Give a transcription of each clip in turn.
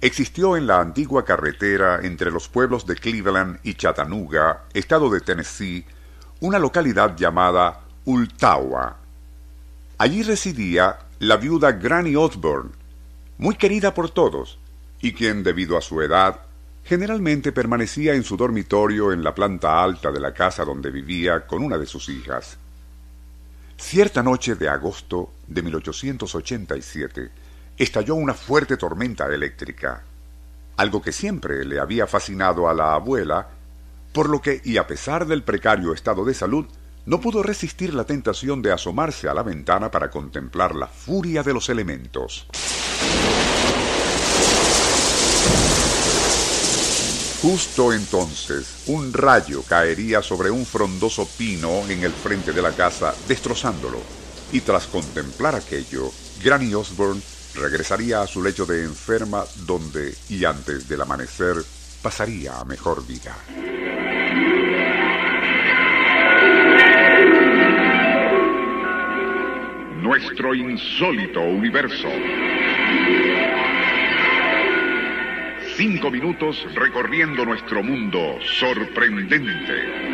existió en la antigua carretera entre los pueblos de Cleveland y Chattanooga, estado de Tennessee, una localidad llamada Ultawa. Allí residía la viuda Granny Osborne, muy querida por todos, y quien, debido a su edad, generalmente permanecía en su dormitorio en la planta alta de la casa donde vivía con una de sus hijas. Cierta noche de agosto de 1887 estalló una fuerte tormenta eléctrica, algo que siempre le había fascinado a la abuela, por lo que, y a pesar del precario estado de salud, no pudo resistir la tentación de asomarse a la ventana para contemplar la furia de los elementos. Justo entonces, un rayo caería sobre un frondoso pino en el frente de la casa, destrozándolo. Y tras contemplar aquello, Granny Osborne regresaría a su lecho de enferma, donde, y antes del amanecer, pasaría a mejor vida. Nuestro insólito universo. Cinco minutos recorriendo nuestro mundo sorprendente.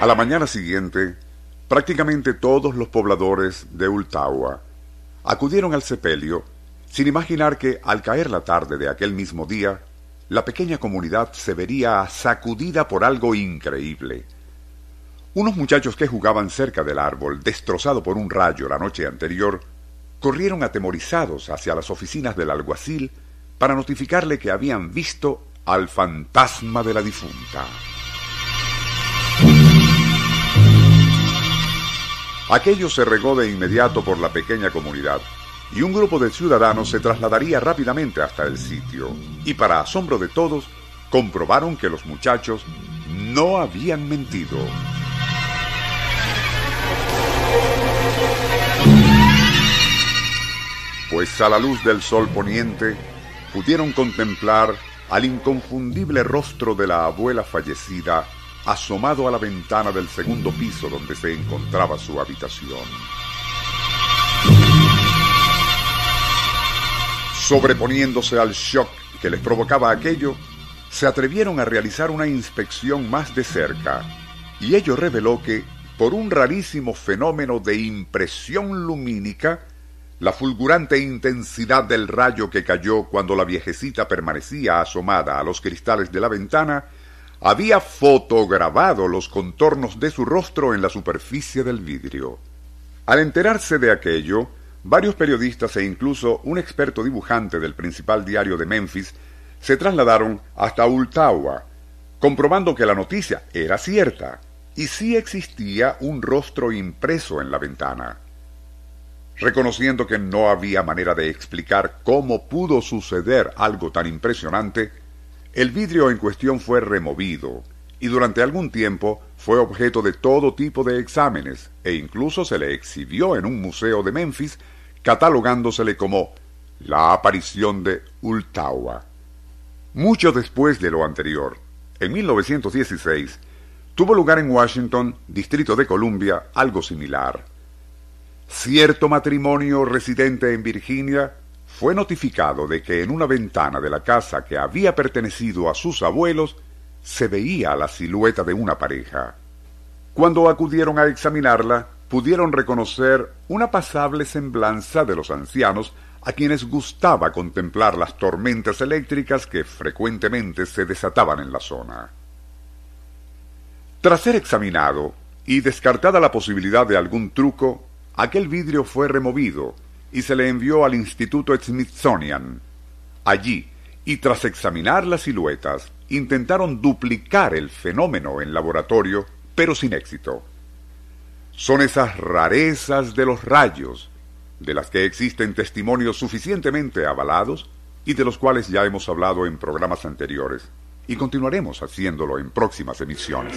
A la mañana siguiente, prácticamente todos los pobladores de Ultawa acudieron al sepelio sin imaginar que al caer la tarde de aquel mismo día, la pequeña comunidad se vería sacudida por algo increíble. Unos muchachos que jugaban cerca del árbol, destrozado por un rayo la noche anterior, corrieron atemorizados hacia las oficinas del alguacil para notificarle que habían visto al fantasma de la difunta. Aquello se regó de inmediato por la pequeña comunidad y un grupo de ciudadanos se trasladaría rápidamente hasta el sitio y para asombro de todos comprobaron que los muchachos no habían mentido. pues a la luz del sol poniente pudieron contemplar al inconfundible rostro de la abuela fallecida asomado a la ventana del segundo piso donde se encontraba su habitación. Sobreponiéndose al shock que les provocaba aquello, se atrevieron a realizar una inspección más de cerca, y ello reveló que, por un rarísimo fenómeno de impresión lumínica, la fulgurante intensidad del rayo que cayó cuando la viejecita permanecía asomada a los cristales de la ventana había fotograbado los contornos de su rostro en la superficie del vidrio. Al enterarse de aquello, varios periodistas e incluso un experto dibujante del principal diario de Memphis se trasladaron hasta Ultawa, comprobando que la noticia era cierta y sí existía un rostro impreso en la ventana. Reconociendo que no había manera de explicar cómo pudo suceder algo tan impresionante, el vidrio en cuestión fue removido y durante algún tiempo fue objeto de todo tipo de exámenes e incluso se le exhibió en un museo de Memphis catalogándosele como la aparición de Ultawa. Mucho después de lo anterior, en 1916, tuvo lugar en Washington, Distrito de Columbia, algo similar. Cierto matrimonio residente en Virginia fue notificado de que en una ventana de la casa que había pertenecido a sus abuelos se veía la silueta de una pareja. Cuando acudieron a examinarla, pudieron reconocer una pasable semblanza de los ancianos a quienes gustaba contemplar las tormentas eléctricas que frecuentemente se desataban en la zona. Tras ser examinado y descartada la posibilidad de algún truco, aquel vidrio fue removido y se le envió al Instituto Smithsonian. Allí, y tras examinar las siluetas, intentaron duplicar el fenómeno en laboratorio, pero sin éxito. Son esas rarezas de los rayos de las que existen testimonios suficientemente avalados y de los cuales ya hemos hablado en programas anteriores y continuaremos haciéndolo en próximas emisiones.